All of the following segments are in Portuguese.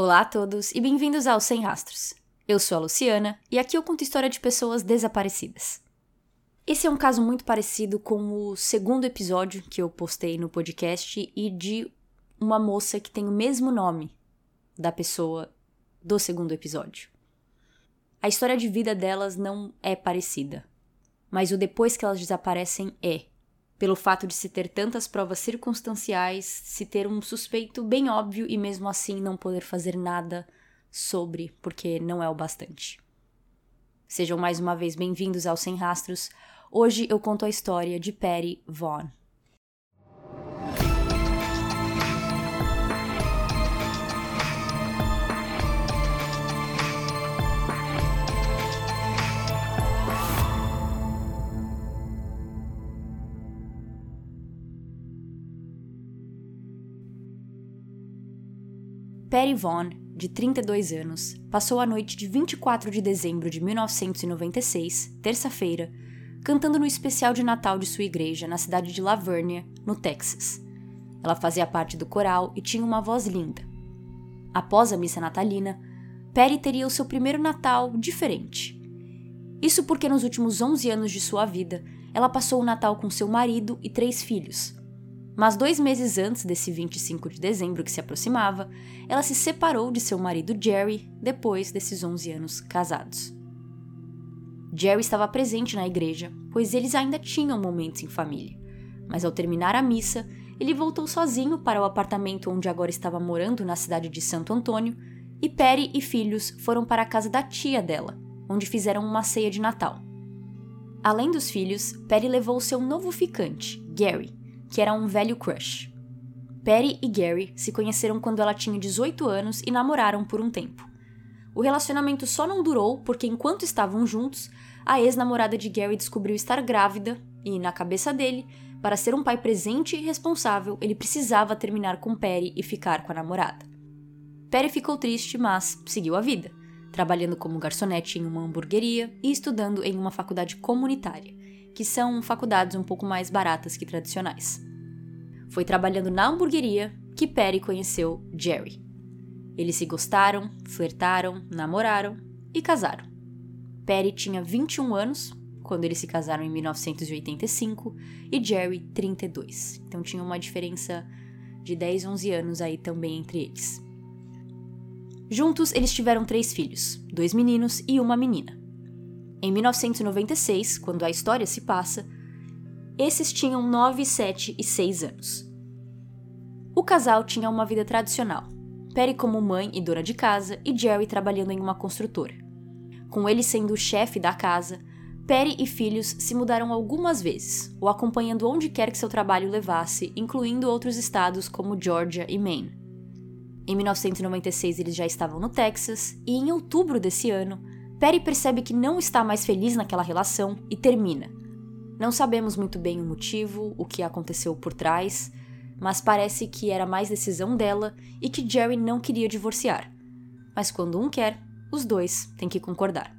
Olá a todos e bem-vindos ao Sem Rastros. Eu sou a Luciana e aqui eu conto história de pessoas desaparecidas. Esse é um caso muito parecido com o segundo episódio que eu postei no podcast e de uma moça que tem o mesmo nome da pessoa do segundo episódio. A história de vida delas não é parecida, mas o depois que elas desaparecem é pelo fato de se ter tantas provas circunstanciais, se ter um suspeito bem óbvio e mesmo assim não poder fazer nada sobre, porque não é o bastante. Sejam mais uma vez bem-vindos ao Sem Rastros. Hoje eu conto a história de Patty Vaughn. Perry Vaughn, de 32 anos, passou a noite de 24 de dezembro de 1996, terça-feira, cantando no especial de Natal de sua igreja na cidade de Lavernia, no Texas. Ela fazia parte do coral e tinha uma voz linda. Após a missa natalina, Perry teria o seu primeiro Natal diferente. Isso porque nos últimos 11 anos de sua vida, ela passou o Natal com seu marido e três filhos, mas dois meses antes desse 25 de dezembro que se aproximava, ela se separou de seu marido Jerry depois desses 11 anos casados. Jerry estava presente na igreja, pois eles ainda tinham momentos em família. Mas ao terminar a missa, ele voltou sozinho para o apartamento onde agora estava morando na cidade de Santo Antônio, e Perry e filhos foram para a casa da tia dela, onde fizeram uma ceia de Natal. Além dos filhos, Perry levou seu novo ficante, Gary, que era um velho crush. Perry e Gary se conheceram quando ela tinha 18 anos e namoraram por um tempo. O relacionamento só não durou porque, enquanto estavam juntos, a ex-namorada de Gary descobriu estar grávida e, na cabeça dele, para ser um pai presente e responsável, ele precisava terminar com Perry e ficar com a namorada. Perry ficou triste, mas seguiu a vida, trabalhando como garçonete em uma hamburgueria e estudando em uma faculdade comunitária que são faculdades um pouco mais baratas que tradicionais. Foi trabalhando na hamburgueria que Perry conheceu Jerry. Eles se gostaram, flertaram, namoraram e casaram. Perry tinha 21 anos quando eles se casaram em 1985 e Jerry 32. Então tinha uma diferença de 10, 11 anos aí também entre eles. Juntos eles tiveram três filhos, dois meninos e uma menina. Em 1996, quando a história se passa, esses tinham 9, 7 e 6 anos. O casal tinha uma vida tradicional, Perry como mãe e dona de casa e Jerry trabalhando em uma construtora. Com ele sendo o chefe da casa, Perry e filhos se mudaram algumas vezes, o acompanhando onde quer que seu trabalho levasse, incluindo outros estados como Georgia e Maine. Em 1996 eles já estavam no Texas e em outubro desse ano, Perry percebe que não está mais feliz naquela relação e termina. Não sabemos muito bem o motivo, o que aconteceu por trás, mas parece que era mais decisão dela e que Jerry não queria divorciar. Mas quando um quer, os dois têm que concordar.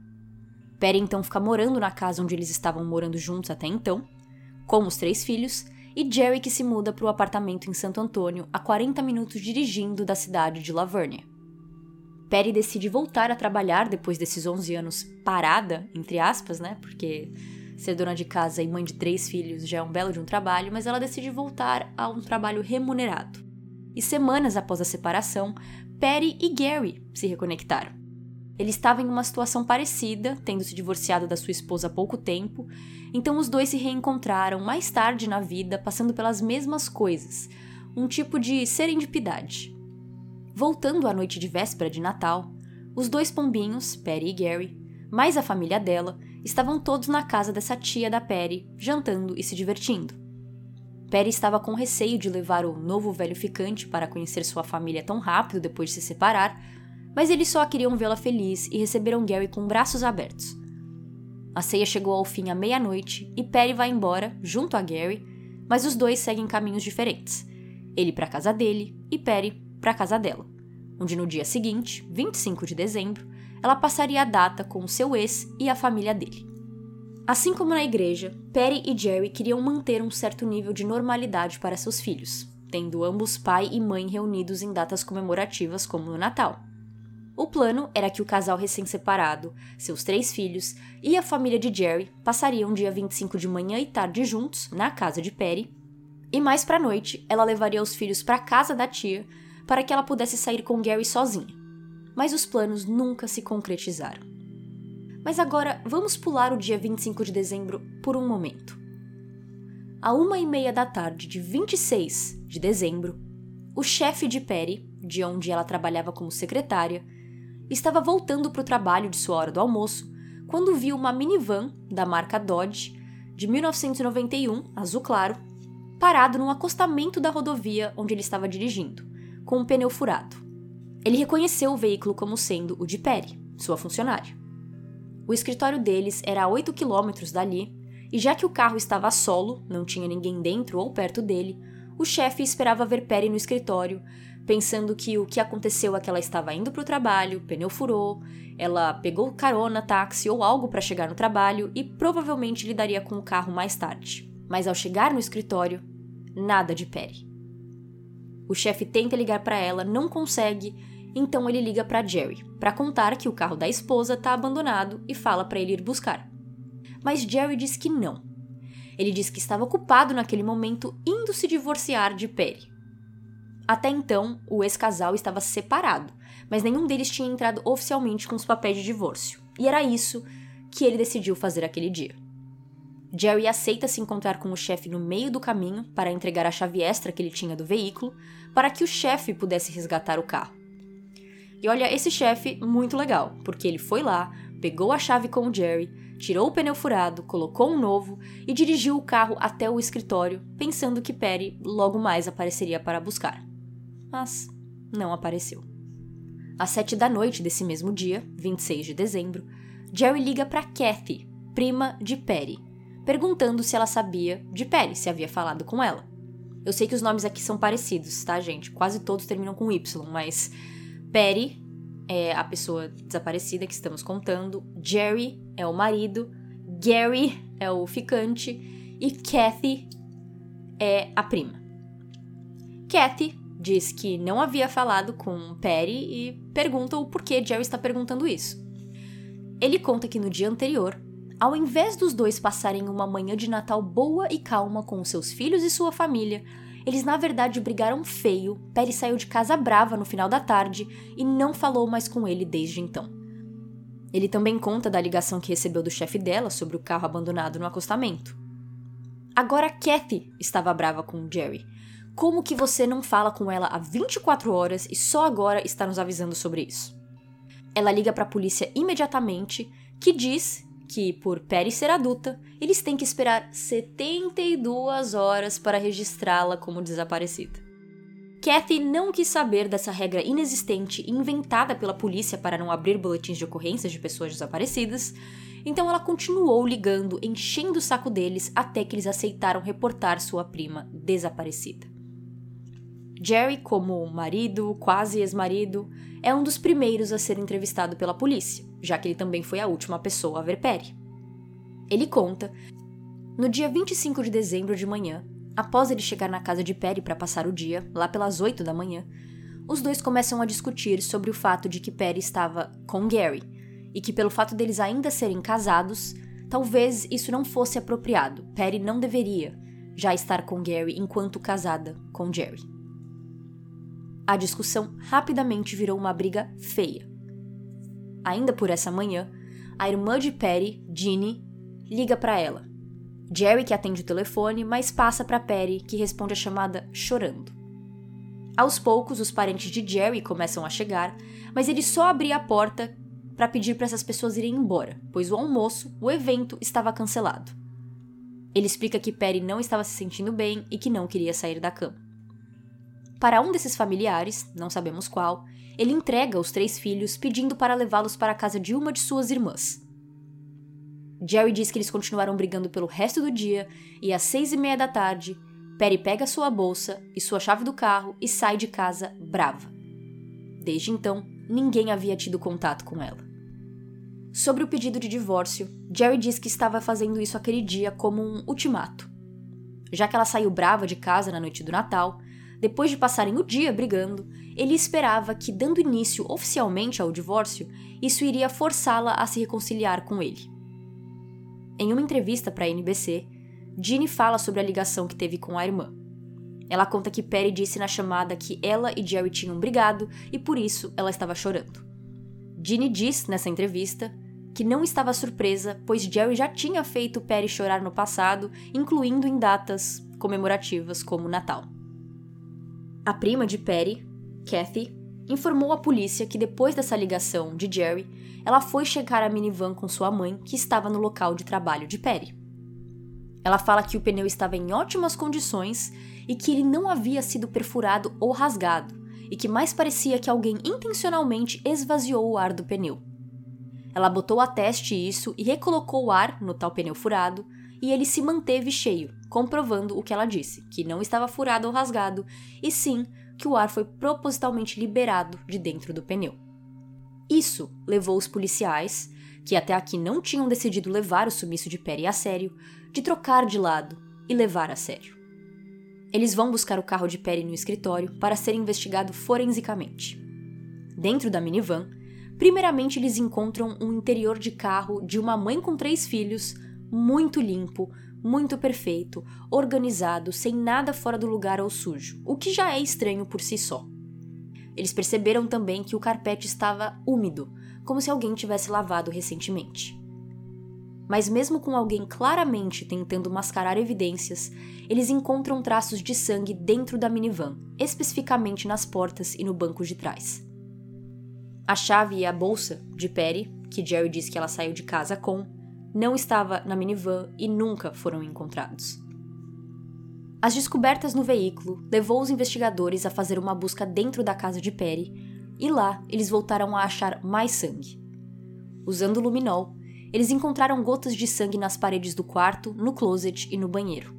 Perry então fica morando na casa onde eles estavam morando juntos até então, com os três filhos, e Jerry que se muda para o apartamento em Santo Antônio, a 40 minutos dirigindo da cidade de Lavernia. Perry decide voltar a trabalhar depois desses 11 anos parada, entre aspas, né? Porque ser dona de casa e mãe de três filhos já é um belo de um trabalho, mas ela decide voltar a um trabalho remunerado. E semanas após a separação, Perry e Gary se reconectaram. Ele estava em uma situação parecida, tendo se divorciado da sua esposa há pouco tempo, então os dois se reencontraram mais tarde na vida, passando pelas mesmas coisas, um tipo de serendipidade. Voltando à noite de véspera de Natal, os dois pombinhos, Perry e Gary, mais a família dela, estavam todos na casa dessa tia da Perry, jantando e se divertindo. Perry estava com receio de levar o novo velho ficante para conhecer sua família tão rápido depois de se separar, mas eles só queriam vê-la feliz e receberam Gary com braços abertos. A ceia chegou ao fim à meia-noite e Perry vai embora, junto a Gary, mas os dois seguem caminhos diferentes. Ele para a casa dele e Perry para a casa dela, onde no dia seguinte, 25 de dezembro, ela passaria a data com seu ex e a família dele. Assim como na igreja, Perry e Jerry queriam manter um certo nível de normalidade para seus filhos, tendo ambos pai e mãe reunidos em datas comemorativas como no Natal. O plano era que o casal recém-separado, seus três filhos e a família de Jerry passariam dia 25 de manhã e tarde juntos na casa de Perry, e mais para noite ela levaria os filhos para casa da tia para que ela pudesse sair com Gary sozinha. Mas os planos nunca se concretizaram. Mas agora vamos pular o dia 25 de dezembro por um momento. À uma e meia da tarde de 26 de dezembro, o chefe de Perry, de onde ela trabalhava como secretária, estava voltando para o trabalho de sua hora do almoço quando viu uma minivan da marca Dodge de 1991, azul claro, parado num acostamento da rodovia onde ele estava dirigindo, com um pneu furado. Ele reconheceu o veículo como sendo o de Perry, sua funcionária. O escritório deles era a 8 quilômetros dali, e já que o carro estava solo, não tinha ninguém dentro ou perto dele, o chefe esperava ver Perry no escritório, pensando que o que aconteceu é que ela estava indo para o trabalho, pneu furou, ela pegou carona, táxi ou algo para chegar no trabalho e provavelmente lidaria com o carro mais tarde. Mas ao chegar no escritório, nada de Perry. O chefe tenta ligar para ela, não consegue, então ele liga para Jerry para contar que o carro da esposa está abandonado e fala para ele ir buscar. Mas Jerry diz que não. Ele diz que estava ocupado naquele momento indo se divorciar de Perry. Até então, o ex-casal estava separado, mas nenhum deles tinha entrado oficialmente com os papéis de divórcio. E era isso que ele decidiu fazer aquele dia. Jerry aceita se encontrar com o chefe no meio do caminho para entregar a chave extra que ele tinha do veículo, para que o chefe pudesse resgatar o carro. E olha, esse chefe, muito legal, porque ele foi lá, pegou a chave com o Jerry, tirou o pneu furado, colocou um novo e dirigiu o carro até o escritório, pensando que Perry logo mais apareceria para buscar mas não apareceu. Às sete da noite desse mesmo dia, 26 de dezembro, Jerry liga para Kathy, prima de Perry, perguntando se ela sabia de Perry, se havia falado com ela. Eu sei que os nomes aqui são parecidos, tá, gente? Quase todos terminam com Y, mas Perry é a pessoa desaparecida que estamos contando, Jerry é o marido, Gary é o ficante e Kathy é a prima. Kathy diz que não havia falado com Perry e pergunta o porquê Jerry está perguntando isso. Ele conta que no dia anterior, ao invés dos dois passarem uma manhã de Natal boa e calma com seus filhos e sua família, eles na verdade brigaram feio. Perry saiu de casa brava no final da tarde e não falou mais com ele desde então. Ele também conta da ligação que recebeu do chefe dela sobre o carro abandonado no acostamento. Agora Kathy estava brava com Jerry como que você não fala com ela há 24 horas e só agora está nos avisando sobre isso? Ela liga para a polícia imediatamente, que diz que, por Perry ser adulta, eles têm que esperar 72 horas para registrá-la como desaparecida. Kathy não quis saber dessa regra inexistente inventada pela polícia para não abrir boletins de ocorrências de pessoas desaparecidas, então ela continuou ligando, enchendo o saco deles até que eles aceitaram reportar sua prima desaparecida. Jerry, como marido, quase ex-marido, é um dos primeiros a ser entrevistado pela polícia, já que ele também foi a última pessoa a ver Perry. Ele conta: No dia 25 de dezembro de manhã, após ele chegar na casa de Perry para passar o dia, lá pelas 8 da manhã, os dois começam a discutir sobre o fato de que Perry estava com Gary e que, pelo fato deles ainda serem casados, talvez isso não fosse apropriado. Perry não deveria já estar com Gary enquanto casada com Jerry. A discussão rapidamente virou uma briga feia. Ainda por essa manhã, a irmã de Perry, Ginny, liga para ela. Jerry que atende o telefone, mas passa para Perry, que responde a chamada chorando. Aos poucos, os parentes de Jerry começam a chegar, mas ele só abria a porta para pedir para essas pessoas irem embora, pois o almoço, o evento, estava cancelado. Ele explica que Perry não estava se sentindo bem e que não queria sair da cama. Para um desses familiares, não sabemos qual, ele entrega os três filhos pedindo para levá-los para a casa de uma de suas irmãs. Jerry diz que eles continuaram brigando pelo resto do dia e às seis e meia da tarde, Perry pega sua bolsa e sua chave do carro e sai de casa brava. Desde então, ninguém havia tido contato com ela. Sobre o pedido de divórcio, Jerry diz que estava fazendo isso aquele dia como um ultimato. Já que ela saiu brava de casa na noite do Natal, Depois de passarem o dia brigando, ele esperava que, dando início oficialmente ao divórcio, isso iria forçá-la a se reconciliar com ele. Em uma entrevista para a NBC, Ginny fala sobre a ligação que teve com a irmã. Ela conta que Perry disse na chamada que ela e Jerry tinham brigado e por isso ela estava chorando. Ginny diz nessa entrevista que não estava surpresa, pois Jerry já tinha feito Perry chorar no passado, incluindo em datas comemorativas como Natal. A prima de Perry, Kathy, informou à polícia que depois dessa ligação de Jerry, ela foi checar a minivan com sua mãe, que estava no local de trabalho de Perry. Ela fala que o pneu estava em ótimas condições e que ele não havia sido perfurado ou rasgado, e que mais parecia que alguém intencionalmente esvaziou o ar do pneu. Ela botou a teste isso e recolocou o ar no tal pneu furado, e ele se manteve cheio, comprovando o que ela disse, que não estava furado ou rasgado, e sim que o ar foi propositalmente liberado de dentro do pneu. Isso levou os policiais, que até aqui não tinham decidido levar o sumiço de Perry a sério, de trocar de lado e levar a sério. Eles vão buscar o carro de Perry no escritório para ser investigado forensicamente. Dentro da minivan, primeiramente eles encontram um interior de carro de uma mãe com três filhos, muito limpo, muito perfeito, organizado, sem nada fora do lugar ou sujo, o que já é estranho por si só. Eles perceberam também que o carpete estava úmido, como se alguém tivesse lavado recentemente. Mas, mesmo com alguém claramente tentando mascarar evidências, eles encontram traços de sangue dentro da minivan, especificamente nas portas e no banco de trás. A chave e a bolsa de Perry, que Jerry diz que ela saiu de casa com, não estava na minivan e nunca foram encontrados. As descobertas no veículo levou os investigadores a fazer uma busca dentro da casa de Perry, e lá eles voltaram a achar mais sangue. Usando luminol, eles encontraram gotas de sangue nas paredes do quarto, no closet e no banheiro.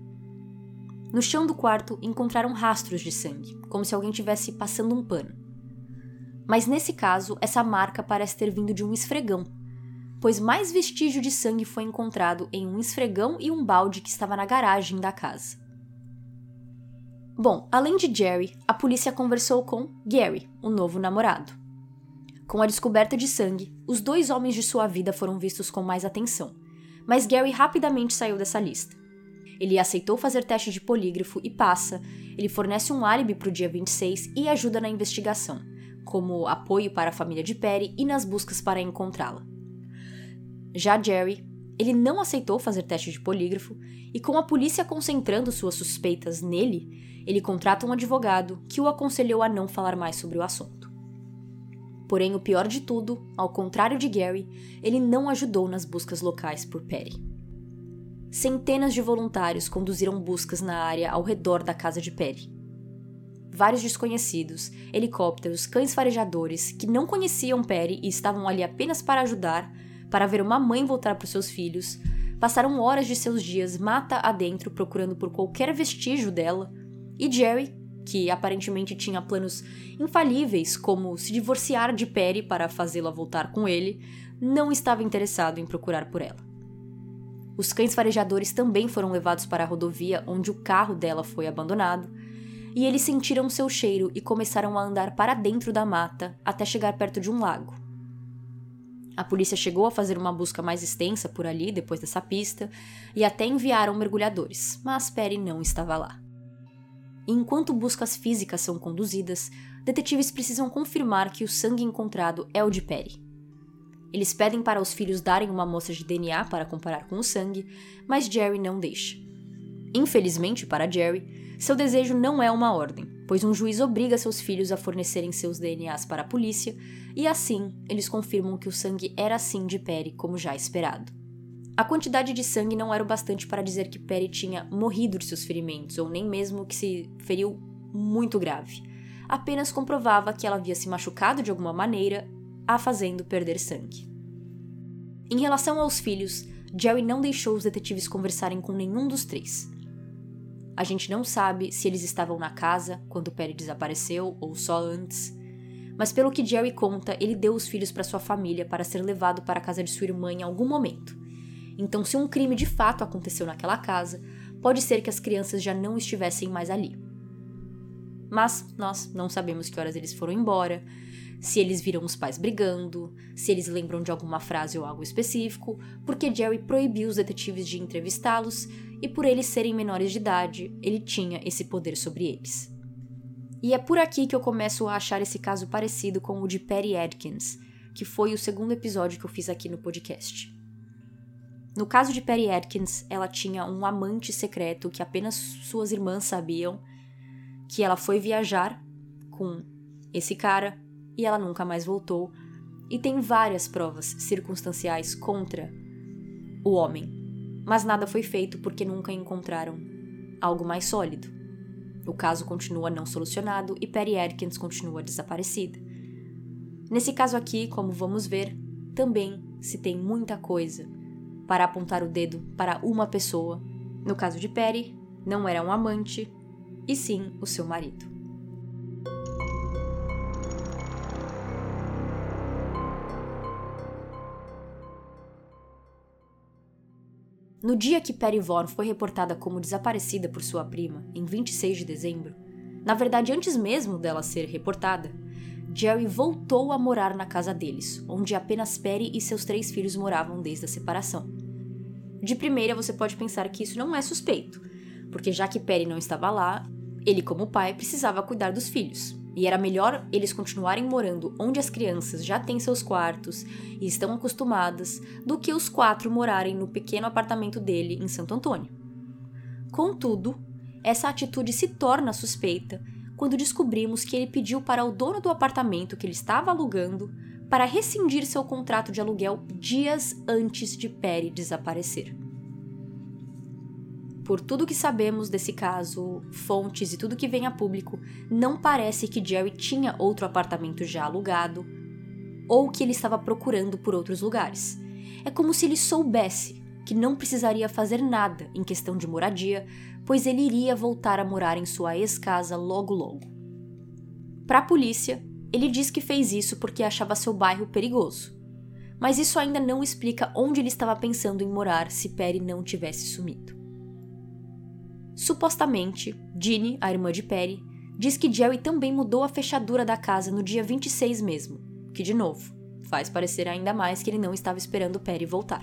No chão do quarto encontraram rastros de sangue, como se alguém tivesse passando um pano. Mas nesse caso, essa marca parece ter vindo de um esfregão, pois mais vestígio de sangue foi encontrado em um esfregão e um balde que estava na garagem da casa. Bom, além de Jerry, a polícia conversou com Gary, o novo namorado. Com a descoberta de sangue, os dois homens de sua vida foram vistos com mais atenção, mas Gary rapidamente saiu dessa lista. Ele aceitou fazer teste de polígrafo e passa, ele fornece um álibi para o dia 26 e ajuda na investigação, como apoio para a família de Perry e nas buscas para encontrá-la. Já Jerry, ele não aceitou fazer teste de polígrafo e, com a polícia concentrando suas suspeitas nele, ele contrata um advogado que o aconselhou a não falar mais sobre o assunto. Porém, o pior de tudo, ao contrário de Gary, ele não ajudou nas buscas locais por Perry. Centenas de voluntários conduziram buscas na área ao redor da casa de Perry. Vários desconhecidos, helicópteros, cães farejadores que não conheciam Perry e estavam ali apenas para ajudar, para ver uma mãe voltar para seus filhos, passaram horas de seus dias mata adentro procurando por qualquer vestígio dela, e Jerry, que aparentemente tinha planos infalíveis, como se divorciar de Perry para fazê-la voltar com ele, não estava interessado em procurar por ela. Os cães farejadores também foram levados para a rodovia onde o carro dela foi abandonado, e eles sentiram seu cheiro e começaram a andar para dentro da mata até chegar perto de um lago. A polícia chegou a fazer uma busca mais extensa por ali depois dessa pista e até enviaram mergulhadores, mas Perry não estava lá. enquanto buscas físicas são conduzidas, detetives precisam confirmar que o sangue encontrado é o de Perry. Eles pedem para os filhos darem uma amostra de DNA para comparar com o sangue, mas Jerry não deixa. Infelizmente para Jerry, seu desejo não é uma ordem, pois um juiz obriga seus filhos a fornecerem seus DNAs para a polícia, e assim eles confirmam que o sangue era sim de Perry, como já esperado. A quantidade de sangue não era o bastante para dizer que Perry tinha morrido de seus ferimentos, ou nem mesmo que se feriu muito grave. Apenas comprovava que ela havia se machucado de alguma maneira, a fazendo perder sangue. Em relação aos filhos, Jerry não deixou os detetives conversarem com nenhum dos três. A gente não sabe se eles estavam na casa quando Perry desapareceu ou só antes. Mas pelo que Jerry conta, ele deu os filhos para sua família para ser levado para a casa de sua irmã em algum momento. Então, se um crime de fato aconteceu naquela casa, pode ser que as crianças já não estivessem mais ali. Mas nós não sabemos que horas eles foram embora, se eles viram os pais brigando, se eles lembram de alguma frase ou algo específico, porque Jerry proibiu os detetives de entrevistá-los e por eles serem menores de idade, ele tinha esse poder sobre eles. E é por aqui que eu começo a achar esse caso parecido com o de Patty Adkins, que foi o segundo episódio que eu fiz aqui no podcast. No caso de Patty Atkins, ela tinha um amante secreto que apenas suas irmãs sabiam, que ela foi viajar com esse cara e ela nunca mais voltou. E tem várias provas circunstanciais contra o homem, mas nada foi feito porque nunca encontraram algo mais sólido. O caso continua não solucionado e Patty Atkins continua desaparecida. Nesse caso aqui, como vamos ver, também se tem muita coisa para apontar o dedo para uma pessoa. No caso de Perry, não era um amante, e sim o seu marido. No dia que Perry Vaughn foi reportada como desaparecida por sua prima, em 26 de dezembro, na verdade antes mesmo dela ser reportada, Jerry voltou a morar na casa deles, onde apenas Perry e seus três filhos moravam desde a separação. De primeira, você pode pensar que isso não é suspeito, porque já que Perry não estava lá, ele, como pai, precisava cuidar dos filhos. E era melhor eles continuarem morando onde as crianças já têm seus quartos e estão acostumadas, do que os quatro morarem no pequeno apartamento dele em Santo Antônio. Contudo, essa atitude se torna suspeita quando descobrimos que ele pediu para o dono do apartamento que ele estava alugando para rescindir seu contrato de aluguel dias antes de Perry desaparecer. Por tudo que sabemos desse caso, fontes e tudo que vem a público, não parece que Jerry tinha outro apartamento já alugado ou que ele estava procurando por outros lugares. É como se ele soubesse que não precisaria fazer nada em questão de moradia pois ele iria voltar a morar em sua ex-casa logo logo. Para a polícia, ele diz que fez isso porque achava seu bairro perigoso. Mas isso ainda não explica onde ele estava pensando em morar se Perry não tivesse sumido. Supostamente, Ginny, a irmã de Perry, diz que Jerry também mudou a fechadura da casa no dia 26 mesmo, que de novo, faz parecer ainda mais que ele não estava esperando Perry voltar.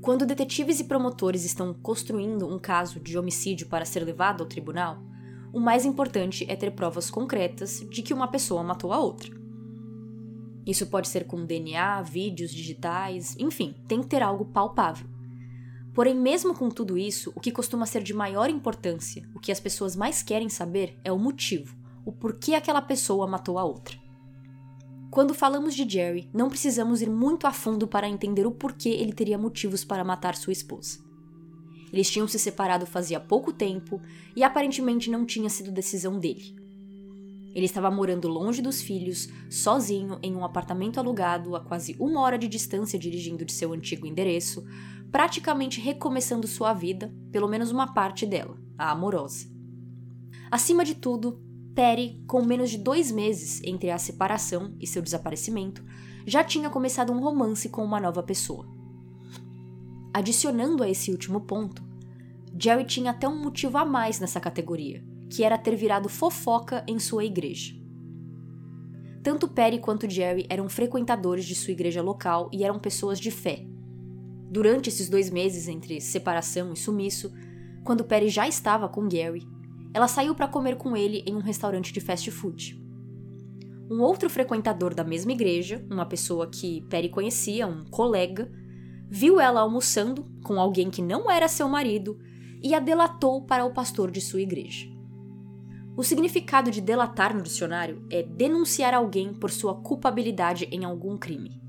Quando detetives e promotores estão construindo um caso de homicídio para ser levado ao tribunal, o mais importante é ter provas concretas de que uma pessoa matou a outra. Isso pode ser com DNA, vídeos digitais, enfim, tem que ter algo palpável. Porém, mesmo com tudo isso, o que costuma ser de maior importância, o que as pessoas mais querem saber é o motivo, o porquê aquela pessoa matou a outra. Quando falamos de Jerry, não precisamos ir muito a fundo para entender o porquê ele teria motivos para matar sua esposa. Eles tinham se separado fazia pouco tempo e aparentemente não tinha sido decisão dele. Ele estava morando longe dos filhos, sozinho, em um apartamento alugado a quase uma hora de distância dirigindo de seu antigo endereço, praticamente recomeçando sua vida, pelo menos uma parte dela, a amorosa. Acima de tudo, Perry, com menos de dois meses entre a separação e seu desaparecimento, já tinha começado um romance com uma nova pessoa. Adicionando a esse último ponto, Jerry tinha até um motivo a mais nessa categoria, que era ter virado fofoca em sua igreja. Tanto Perry quanto Jerry eram frequentadores de sua igreja local e eram pessoas de fé. Durante esses dois meses entre separação e sumiço, quando Perry já estava com Gary, ela saiu para comer com ele em um restaurante de fast food. Um outro frequentador da mesma igreja, uma pessoa que Perry conhecia, um colega, viu ela almoçando com alguém que não era seu marido e a delatou para o pastor de sua igreja. O significado de delatar no dicionário é denunciar alguém por sua culpabilidade em algum crime.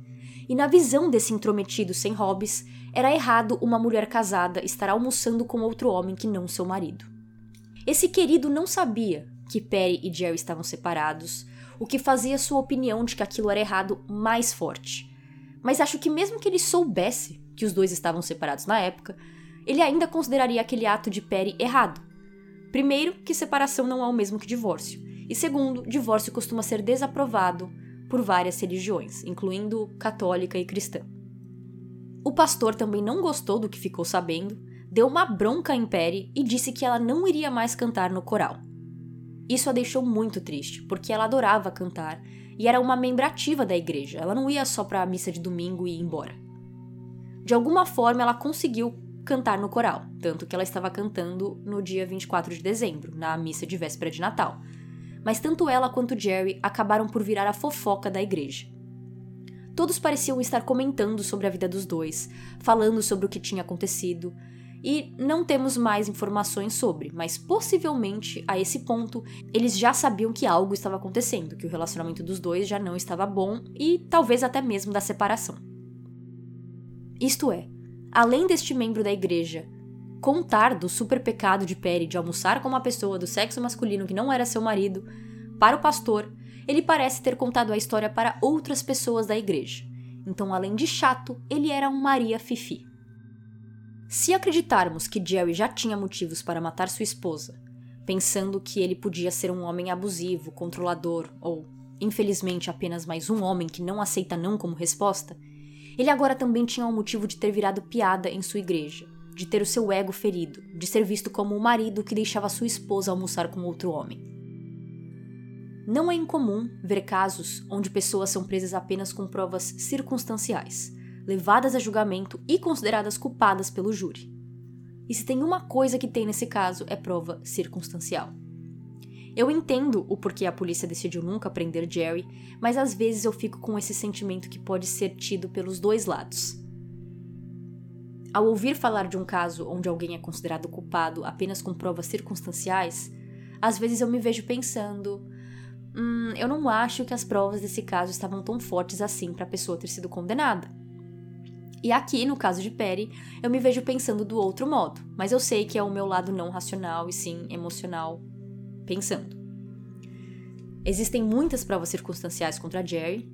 E na visão desse intrometido sem hobbies, era errado uma mulher casada estar almoçando com outro homem que não seu marido. Esse querido não sabia que Perry e Jerry estavam separados, o que fazia sua opinião de que aquilo era errado mais forte. Mas acho que mesmo que ele soubesse que os dois estavam separados na época, ele ainda consideraria aquele ato de Perry errado. Primeiro, que separação não é o mesmo que divórcio. E segundo, divórcio costuma ser desaprovado por várias religiões, incluindo católica e cristã. O pastor também não gostou do que ficou sabendo deu uma bronca em Perry e disse que ela não iria mais cantar no coral. Isso a deixou muito triste, porque ela adorava cantar e era uma membro ativa da igreja. Ela não ia só para a missa de domingo e ir embora. De alguma forma, ela conseguiu cantar no coral, tanto que ela estava cantando no dia 24 de dezembro, na missa de véspera de Natal. Mas tanto ela quanto Jerry acabaram por virar a fofoca da igreja. Todos pareciam estar comentando sobre a vida dos dois, falando sobre o que tinha acontecido, e não temos mais informações sobre, mas possivelmente a esse ponto eles já sabiam que algo estava acontecendo, que o relacionamento dos dois já não estava bom e talvez até mesmo da separação. Isto é, além deste membro da igreja contar do super pecado de Perry de almoçar com uma pessoa do sexo masculino que não era seu marido, para o pastor, ele parece ter contado a história para outras pessoas da igreja. Então, além de chato, ele era um Maria Fifi. Se acreditarmos que Jerry já tinha motivos para matar sua esposa, pensando que ele podia ser um homem abusivo, controlador ou, infelizmente, apenas mais um homem que não aceita não como resposta, ele agora também tinha o um motivo de ter virado piada em sua igreja, de ter o seu ego ferido, de ser visto como o marido que deixava sua esposa almoçar com outro homem. Não é incomum ver casos onde pessoas são presas apenas com provas circunstanciais, levadas a julgamento e consideradas culpadas pelo júri. E se tem uma coisa que tem nesse caso é prova circunstancial. Eu entendo o porquê a polícia decidiu nunca prender Jerry, mas às vezes eu fico com esse sentimento que pode ser tido pelos dois lados. Ao ouvir falar de um caso onde alguém é considerado culpado apenas com provas circunstanciais, às vezes eu me vejo pensando: hum, eu não acho que as provas desse caso estavam tão fortes assim para a pessoa ter sido condenada. E aqui, no caso de Perry, eu me vejo pensando do outro modo, mas eu sei que é o meu lado não racional e sim emocional pensando. Existem muitas provas circunstanciais contra Jerry,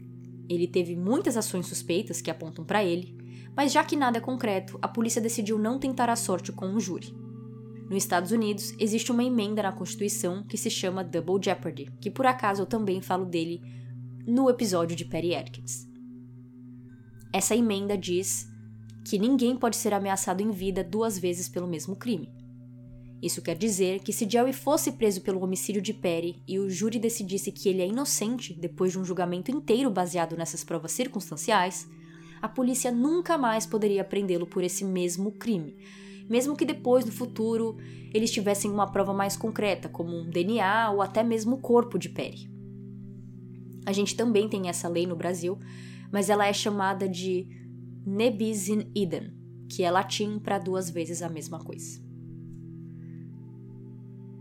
ele teve muitas ações suspeitas que apontam para ele, mas já que nada é concreto, a polícia decidiu não tentar a sorte com um júri. Nos Estados Unidos, existe uma emenda na Constituição que se chama Double Jeopardy, que por acaso eu também falo dele no episódio de Perry Atkins. Essa emenda diz que ninguém pode ser ameaçado em vida duas vezes pelo mesmo crime. Isso quer dizer que se Jerry fosse preso pelo homicídio de Perry e o júri decidisse que ele é inocente depois de um julgamento inteiro baseado nessas provas circunstanciais, a polícia nunca mais poderia prendê-lo por esse mesmo crime, mesmo que depois, no futuro, eles tivessem uma prova mais concreta, como um DNA ou até mesmo o corpo de Perry. A gente também tem essa lei no Brasil, mas ela é chamada de nebis in idem, que é latim para duas vezes a mesma coisa.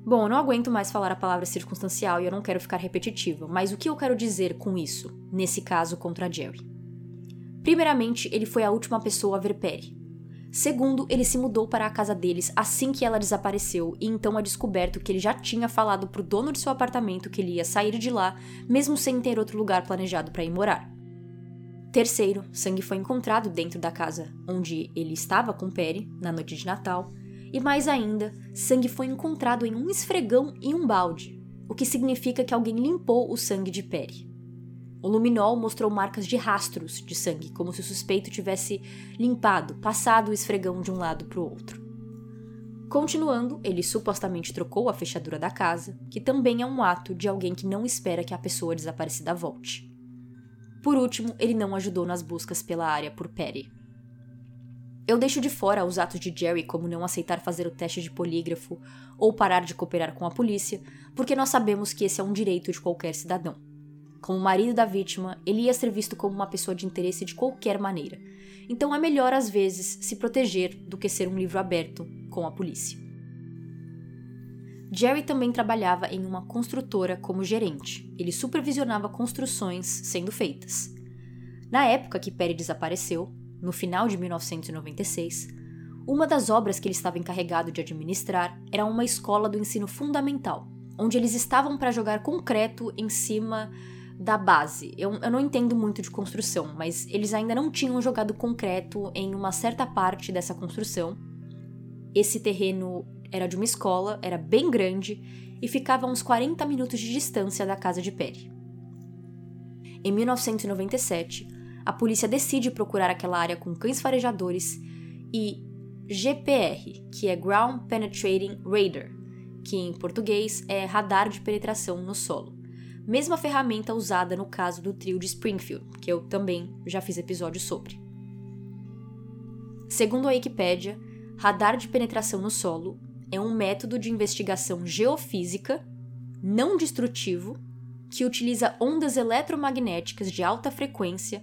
Bom, eu não aguento mais falar a palavra circunstancial e eu não quero ficar repetitiva, mas o que eu quero dizer com isso, nesse caso contra Jerry? Primeiramente, ele foi a última pessoa a ver Perry, Segundo, ele se mudou para a casa deles assim que ela desapareceu e então é descoberto que ele já tinha falado pro dono de seu apartamento que ele ia sair de lá, mesmo sem ter outro lugar planejado para ir morar. Terceiro, sangue foi encontrado dentro da casa onde ele estava com Perry na noite de Natal. E mais ainda, sangue foi encontrado em um esfregão e um balde, o que significa que alguém limpou o sangue de Perry. O luminol mostrou marcas de rastros de sangue, como se o suspeito tivesse limpado, passado o esfregão de um lado para o outro. Continuando, ele supostamente trocou a fechadura da casa, que também é um ato de alguém que não espera que a pessoa desaparecida volte. Por último, ele não ajudou nas buscas pela área por Perry. Eu deixo de fora os atos de Jerry, como não aceitar fazer o teste de polígrafo ou parar de cooperar com a polícia, porque nós sabemos que esse é um direito de qualquer cidadão. Como marido da vítima, ele ia ser visto como uma pessoa de interesse de qualquer maneira. Então é melhor, às vezes, se proteger do que ser um livro aberto com a polícia. Jerry também trabalhava em uma construtora como gerente. Ele supervisionava construções sendo feitas. Na época que Perry desapareceu, no final de 1996, uma das obras que ele estava encarregado de administrar era uma escola do ensino fundamental, onde eles estavam para jogar concreto em cima da base. Eu, eu não entendo muito de construção, mas eles ainda não tinham jogado concreto em uma certa parte dessa construção. Esse terreno era de uma escola, era bem grande e ficava a uns 40 minutos de distância da casa de Perry. Em 1997, a polícia decide procurar aquela área com cães farejadores e GPR, que é Ground Penetrating Radar, que em português é radar de penetração no solo. Mesma ferramenta usada no caso do trio de Springfield, que eu também já fiz episódio sobre. Segundo a Wikipédia, radar de penetração no solo é um método de investigação geofísica não destrutivo que utiliza ondas eletromagnéticas de alta frequência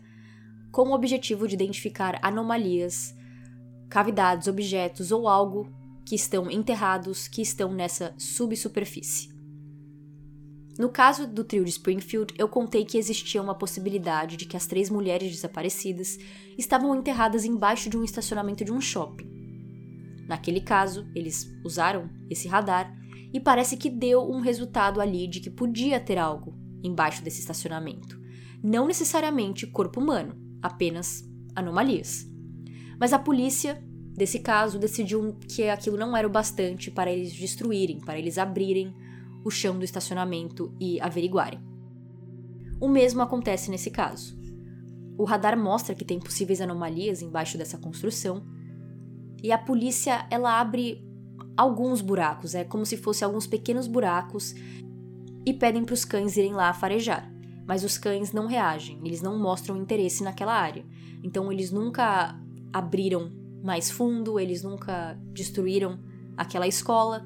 com o objetivo de identificar anomalias, cavidades, objetos ou algo que estão enterrados, que estão nessa subsuperfície. No caso do trio de Springfield, eu contei que existia uma possibilidade de que as três mulheres desaparecidas estavam enterradas embaixo de um estacionamento de um shopping. Naquele caso, eles usaram esse radar e parece que deu um resultado ali de que podia ter algo embaixo desse estacionamento. Não necessariamente corpo humano, apenas anomalias. Mas a polícia, desse caso, decidiu que aquilo não era o bastante para eles destruírem, para eles abrirem o chão do estacionamento e averiguarem. O mesmo acontece nesse caso. O radar mostra que tem possíveis anomalias embaixo dessa construção e a polícia ela abre alguns buracos, é como se fossem alguns pequenos buracos, e pedem para os cães irem lá farejar. Mas os cães não reagem, eles não mostram interesse naquela área. Então eles nunca abriram mais fundo, eles nunca destruíram aquela escola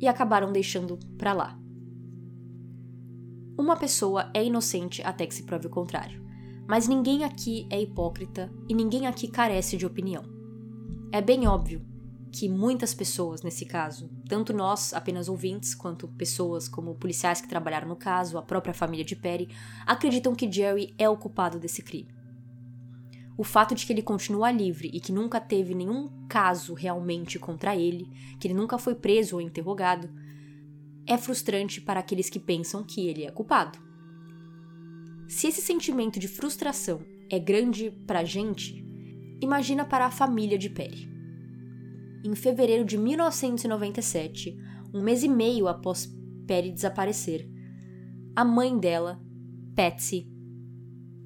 e acabaram deixando para lá. Uma pessoa é inocente até que se prove o contrário. Mas ninguém aqui é hipócrita e ninguém aqui carece de opinião. É bem óbvio que muitas pessoas, nesse caso, tanto nós, apenas ouvintes, quanto pessoas como policiais que trabalharam no caso, a própria família de Perry, acreditam que Jerry é o culpado desse crime. O fato de que ele continua livre e que nunca teve nenhum caso realmente contra ele, que ele nunca foi preso ou interrogado, é frustrante para aqueles que pensam que ele é culpado. Se esse sentimento de frustração é grande para a gente, imagina para a família de Perry em fevereiro de 1997, um mês e meio após Perry desaparecer. A mãe dela, Patsy,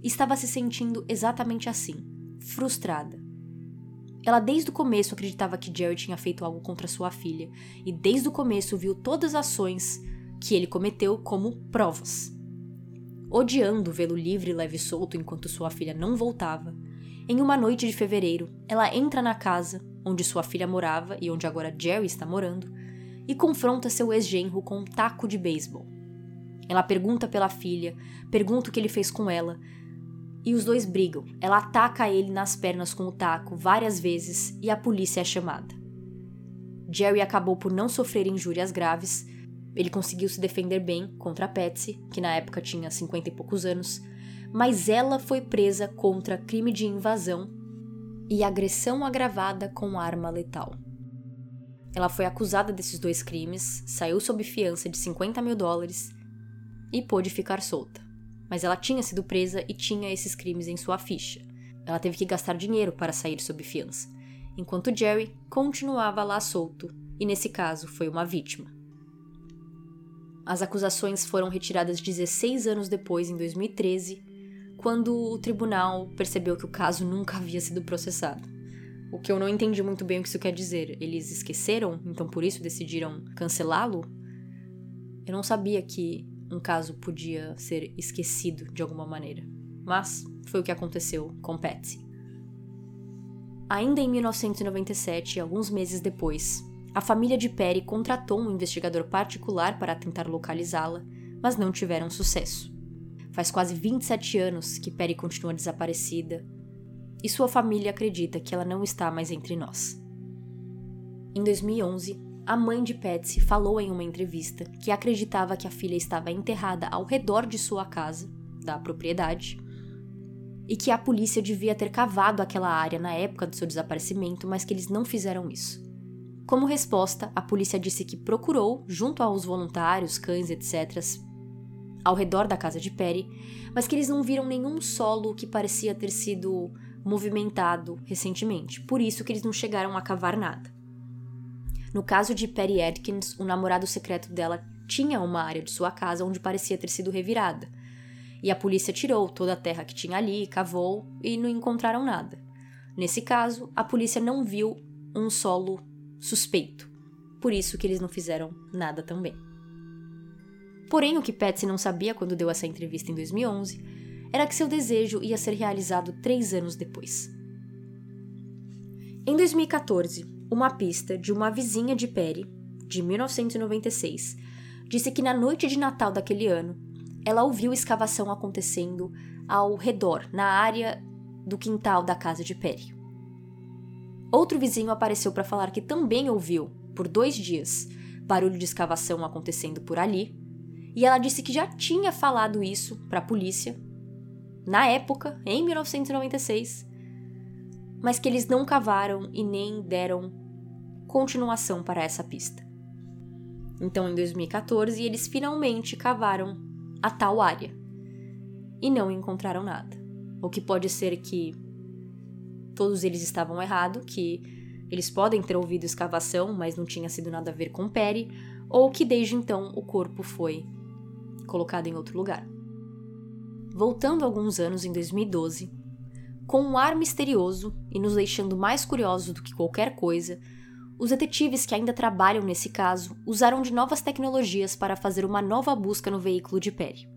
estava se sentindo exatamente assim, frustrada. Ela desde o começo acreditava que Jerry tinha feito algo contra sua filha e desde o começo viu todas as ações que ele cometeu como provas. Odiando vê-lo livre, leve e solto enquanto sua filha não voltava, em uma noite de fevereiro, ela entra na casa onde sua filha morava e onde agora Jerry está morando, e confronta seu ex-genro com um taco de beisebol. Ela pergunta pela filha, pergunta o que ele fez com ela, e os dois brigam. Ela ataca ele nas pernas com o taco várias vezes e a polícia é chamada. Jerry acabou por não sofrer injúrias graves. Ele conseguiu se defender bem contra Patsy, que na época tinha 50 e poucos anos, mas ela foi presa contra crime de invasão e agressão agravada com arma letal. Ela foi acusada desses dois crimes, saiu sob fiança de 50 mil dólares e pôde ficar solta. Mas ela tinha sido presa e tinha esses crimes em sua ficha. Ela teve que gastar dinheiro para sair sob fiança, enquanto Jerry continuava lá solto e, nesse caso, foi uma vítima. As acusações foram retiradas 16 anos depois, em 2013, quando o tribunal percebeu que o caso nunca havia sido processado. O que eu não entendi muito bem o que isso quer dizer. Eles esqueceram, então por isso decidiram cancelá-lo? Eu não sabia que um caso podia ser esquecido de alguma maneira. Mas foi o que aconteceu com Patsy. Ainda em 1997, alguns meses depois, a família de Perry contratou um investigador particular para tentar localizá-la, mas não tiveram sucesso. Faz quase 27 anos que Perry continua desaparecida e sua família acredita que ela não está mais entre nós. Em 2011, a mãe de Patsy falou em uma entrevista que acreditava que a filha estava enterrada ao redor de sua casa, da propriedade, e que a polícia devia ter cavado aquela área na época do seu desaparecimento, mas que eles não fizeram isso. Como resposta, a polícia disse que procurou, junto aos voluntários, cães, etc., ao redor da casa de Perry, mas que eles não viram nenhum solo que parecia ter sido movimentado recentemente, por isso que eles não chegaram a cavar nada. No caso de Perry Atkins, o namorado secreto dela tinha uma área de sua casa onde parecia ter sido revirada. E a polícia tirou toda a terra que tinha ali, cavou e não encontraram nada. Nesse caso, a polícia não viu um solo suspeito. por isso que eles não fizeram nada também. Porém, o que Patsy não sabia quando deu essa entrevista em 2011 era que seu desejo ia ser realizado três anos depois. Em 2014, uma pista de uma vizinha de Perry, de 1996, disse que na noite de Natal daquele ano, ela ouviu escavação acontecendo ao redor, na área do quintal da casa de Perry. Outro vizinho apareceu para falar que também ouviu, por dois dias, barulho de escavação acontecendo por ali, e ela disse que já tinha falado isso para a polícia, na época, em 1996, mas que eles não cavaram e nem deram continuação para essa pista. Então, em 2014, eles finalmente cavaram a tal área e não encontraram nada. O que pode ser que todos eles estavam errados, que eles podem ter ouvido escavação, mas não tinha sido nada a ver com Perry, ou que desde então o corpo foi colocado em outro lugar. Voltando alguns anos em 2012, com um ar misterioso e nos deixando mais curiosos do que qualquer coisa, os detetives que ainda trabalham nesse caso usaram de novas tecnologias para fazer uma nova busca no veículo de Perry.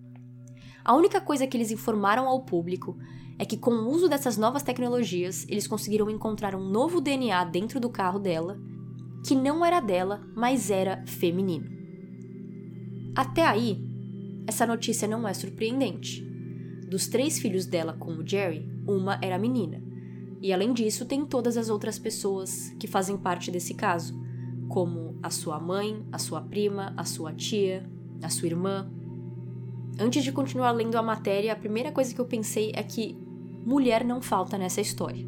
A única coisa que eles informaram ao público é que, com o uso dessas novas tecnologias, eles conseguiram encontrar um novo DNA dentro do carro dela, que não era dela, mas era feminino. Até aí, essa notícia não é surpreendente. Dos três filhos dela com o Jerry, uma era menina. E além disso, tem todas as outras pessoas que fazem parte desse caso, como a sua mãe, a sua prima, a sua tia, a sua irmã. Antes de continuar lendo a matéria, a primeira coisa que eu pensei é que mulher não falta nessa história.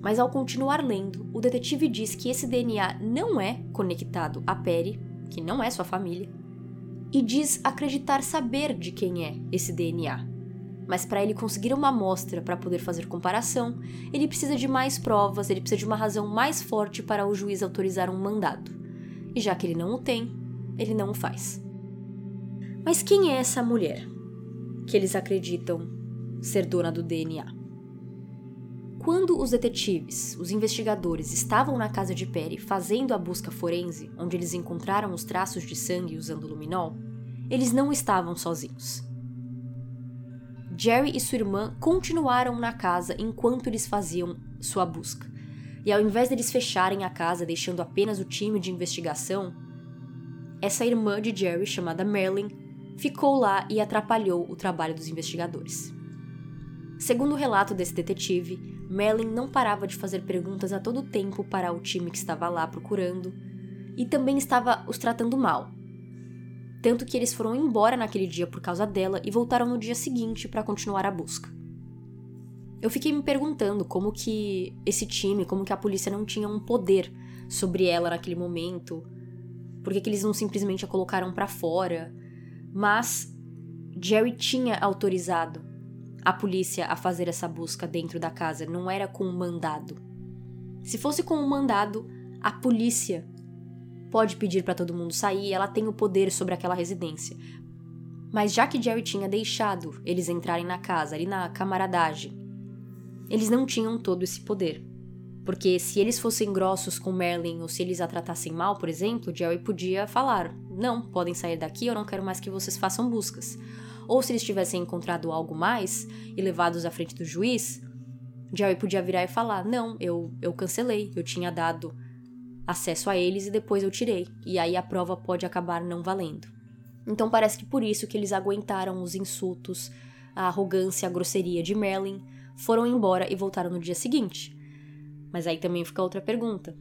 Mas ao continuar lendo, o detetive diz que esse DNA não é conectado a Perry, que não é sua família, e diz acreditar saber de quem é esse DNA. Mas para ele conseguir uma amostra para poder fazer comparação, ele precisa de mais provas, ele precisa de uma razão mais forte para o juiz autorizar um mandado. E já que ele não o tem, ele não o faz. Mas quem é essa mulher que eles acreditam ser dona do DNA? Quando os detetives, os investigadores, estavam na casa de Perry fazendo a busca forense, onde eles encontraram os traços de sangue usando luminol, eles não estavam sozinhos. Jerry e sua irmã continuaram na casa enquanto eles faziam sua busca. E ao invés deles fecharem a casa deixando apenas o time de investigação, essa irmã de Jerry, chamada Marilyn, ficou lá e atrapalhou o trabalho dos investigadores. Segundo o relato desse detetive, Merlin não parava de fazer perguntas a todo tempo para o time que estava lá procurando e também estava os tratando mal. Tanto que eles foram embora naquele dia por causa dela e voltaram no dia seguinte para continuar a busca. Eu fiquei me perguntando como que esse time, como que a polícia não tinha um poder sobre ela naquele momento. Por que, eles não simplesmente a colocaram para fora? Mas Jerry tinha autorizado a polícia a fazer essa busca dentro da casa, não era com um mandado. Se fosse com um mandado, a polícia pode pedir para todo mundo sair, ela tem o poder sobre aquela residência. Mas já que Jerry tinha deixado eles entrarem na casa, ali na camaradagem, eles não tinham todo esse poder. Porque se eles fossem grossos com Merlin ou se eles a tratassem mal, por exemplo, Jerry podia falar: Não, podem sair daqui, eu não quero mais que vocês façam buscas ou se eles tivessem encontrado algo mais e levados à frente do juiz, Jerry podia virar e falar: Não, eu, eu cancelei, eu tinha dado acesso a eles e depois eu tirei, e aí a prova pode acabar não valendo. Então parece que por isso que eles aguentaram os insultos, a arrogância, a grosseria de Merlin, foram embora e voltaram no dia seguinte. Mas aí também fica outra pergunta.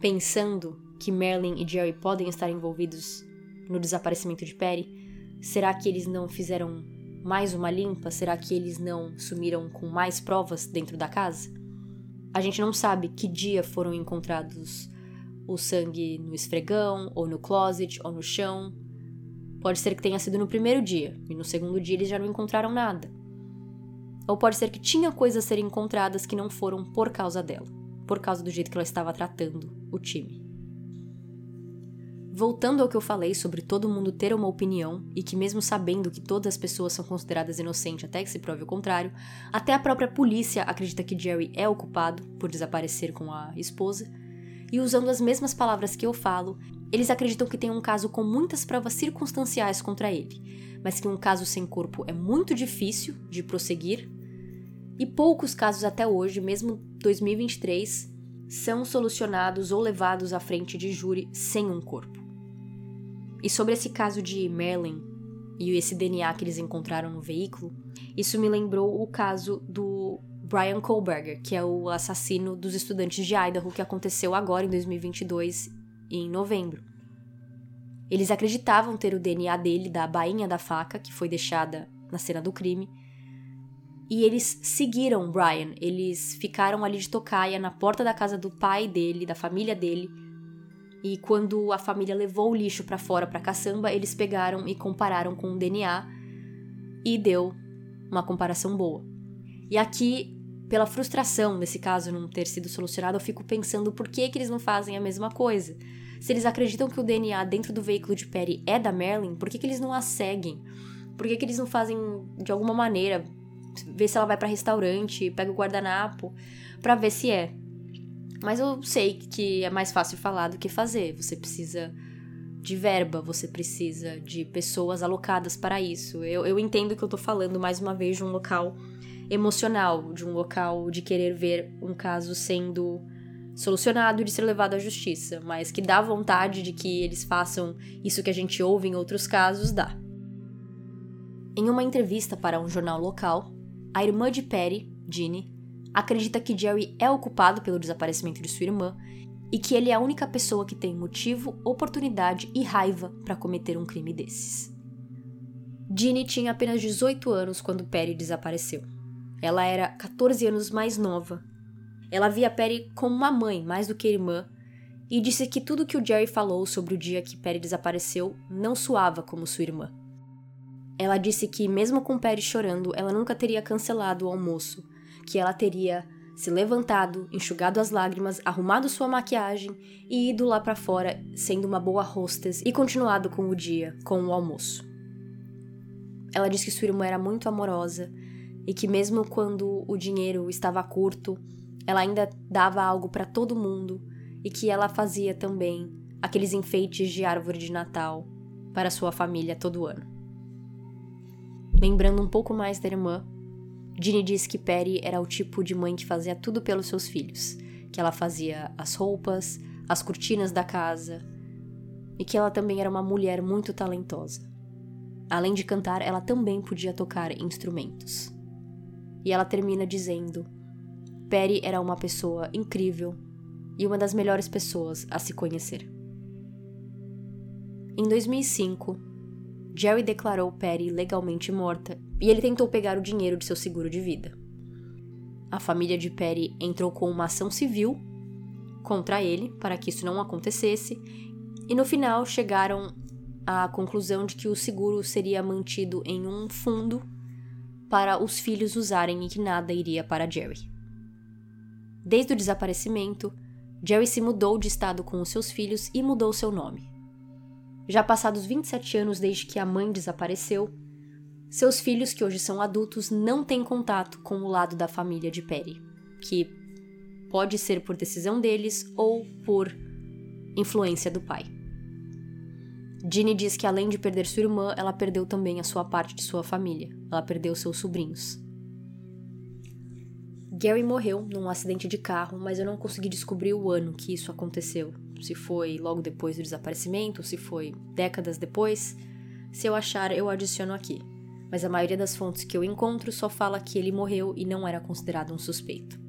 Pensando que Merlin e Jerry podem estar envolvidos no desaparecimento de Perry, Será que eles não fizeram mais uma limpa? Será que eles não sumiram com mais provas dentro da casa? A gente não sabe que dia foram encontrados o sangue no esfregão, ou no closet, ou no chão. Pode ser que tenha sido no primeiro dia, e no segundo dia eles já não encontraram nada. Ou pode ser que tinha coisas a serem encontradas que não foram por causa dela, por causa do jeito que ela estava tratando o time. Voltando ao que eu falei sobre todo mundo ter uma opinião e que, mesmo sabendo que todas as pessoas são consideradas inocentes até que se prove o contrário, até a própria polícia acredita que Jerry é o culpado por desaparecer com a esposa. E usando as mesmas palavras que eu falo, eles acreditam que tem um caso com muitas provas circunstanciais contra ele, mas que um caso sem corpo é muito difícil de prosseguir e poucos casos até hoje, mesmo 2023, são solucionados ou levados à frente de júri sem um corpo. E sobre esse caso de Merlin e esse DNA que eles encontraram no veículo, isso me lembrou o caso do Brian Kohlberger, que é o assassino dos estudantes de Idaho que aconteceu agora em 2022, em novembro. Eles acreditavam ter o DNA dele da bainha da faca que foi deixada na cena do crime. E eles seguiram Brian, eles ficaram ali de tocaia na porta da casa do pai dele, da família dele. E quando a família levou o lixo para fora para caçamba, eles pegaram e compararam com o DNA e deu uma comparação boa. E aqui, pela frustração desse caso não ter sido solucionado, eu fico pensando por que, que eles não fazem a mesma coisa. Se eles acreditam que o DNA dentro do veículo de Perry é da Marilyn, por que, que eles não a seguem? Por que, que eles não fazem de alguma maneira ver se ela vai para restaurante, pega o guardanapo para ver se é? Mas eu sei que é mais fácil falar do que fazer. Você precisa de verba, você precisa de pessoas alocadas para isso. Eu, eu entendo que eu tô falando mais uma vez de um local emocional, de um local de querer ver um caso sendo solucionado e de ser levado à justiça, mas que dá vontade de que eles façam isso que a gente ouve em outros casos, dá. Em uma entrevista para um jornal local, a irmã de Perry, Ginny, acredita que Jerry é o culpado pelo desaparecimento de sua irmã e que ele é a única pessoa que tem motivo, oportunidade e raiva para cometer um crime desses. Ginny tinha apenas 18 anos quando Perry desapareceu. Ela era 14 anos mais nova ela via Perry como uma mãe mais do que irmã e disse que tudo que o Jerry falou sobre o dia que Perry desapareceu não soava como sua irmã. Ela disse que, mesmo com Perry chorando, ela nunca teria cancelado o almoço, que ela teria se levantado, enxugado as lágrimas, arrumado sua maquiagem e ido lá para fora sendo uma boa hostess e continuado com o dia, com o almoço. Ela disse que sua irmã era muito amorosa e que, mesmo quando o dinheiro estava curto, ela ainda dava algo para todo mundo e que ela fazia também aqueles enfeites de árvore de Natal para sua família todo ano. Lembrando um pouco mais da irmã, Ginny diz que Perry era o tipo de mãe que fazia tudo pelos seus filhos, que ela fazia as roupas, as cortinas da casa e que ela também era uma mulher muito talentosa. Além de cantar, ela também podia tocar instrumentos. E ela termina dizendo Perry era uma pessoa incrível e uma das melhores pessoas a se conhecer. Em 2005, Jerry declarou Perry legalmente morta e ele tentou pegar o dinheiro de seu seguro de vida. A família de Perry entrou com uma ação civil contra ele para que isso não acontecesse e no final chegaram à conclusão de que o seguro seria mantido em um fundo para os filhos usarem e que nada iria para Jerry. Desde o desaparecimento, Jerry se mudou de estado com os seus filhos e mudou seu nome. Já passados 27 anos desde que a mãe desapareceu, seus filhos, que hoje são adultos, não têm contato com o lado da família de Perry, que pode ser por decisão deles ou por influência do pai. Ginny diz que além de perder sua irmã, ela perdeu também a sua parte de sua família. Ela perdeu seus sobrinhos. Gary morreu num acidente de carro, mas eu não consegui descobrir o ano que isso aconteceu. Se foi logo depois do desaparecimento, se foi décadas depois. Se eu achar, eu adiciono aqui. Mas a maioria das fontes que eu encontro só fala que ele morreu e não era considerado um suspeito.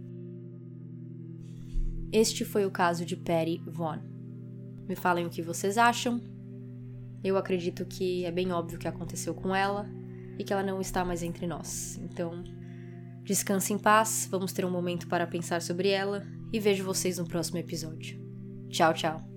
Este foi o caso de Patty Vaughn. Me falem o que vocês acham. Eu acredito que é bem óbvio o que aconteceu com ela e que ela não está mais entre nós. Então, Descanse em paz, vamos ter um momento para pensar sobre ela e vejo vocês no próximo episódio. Tchau, tchau.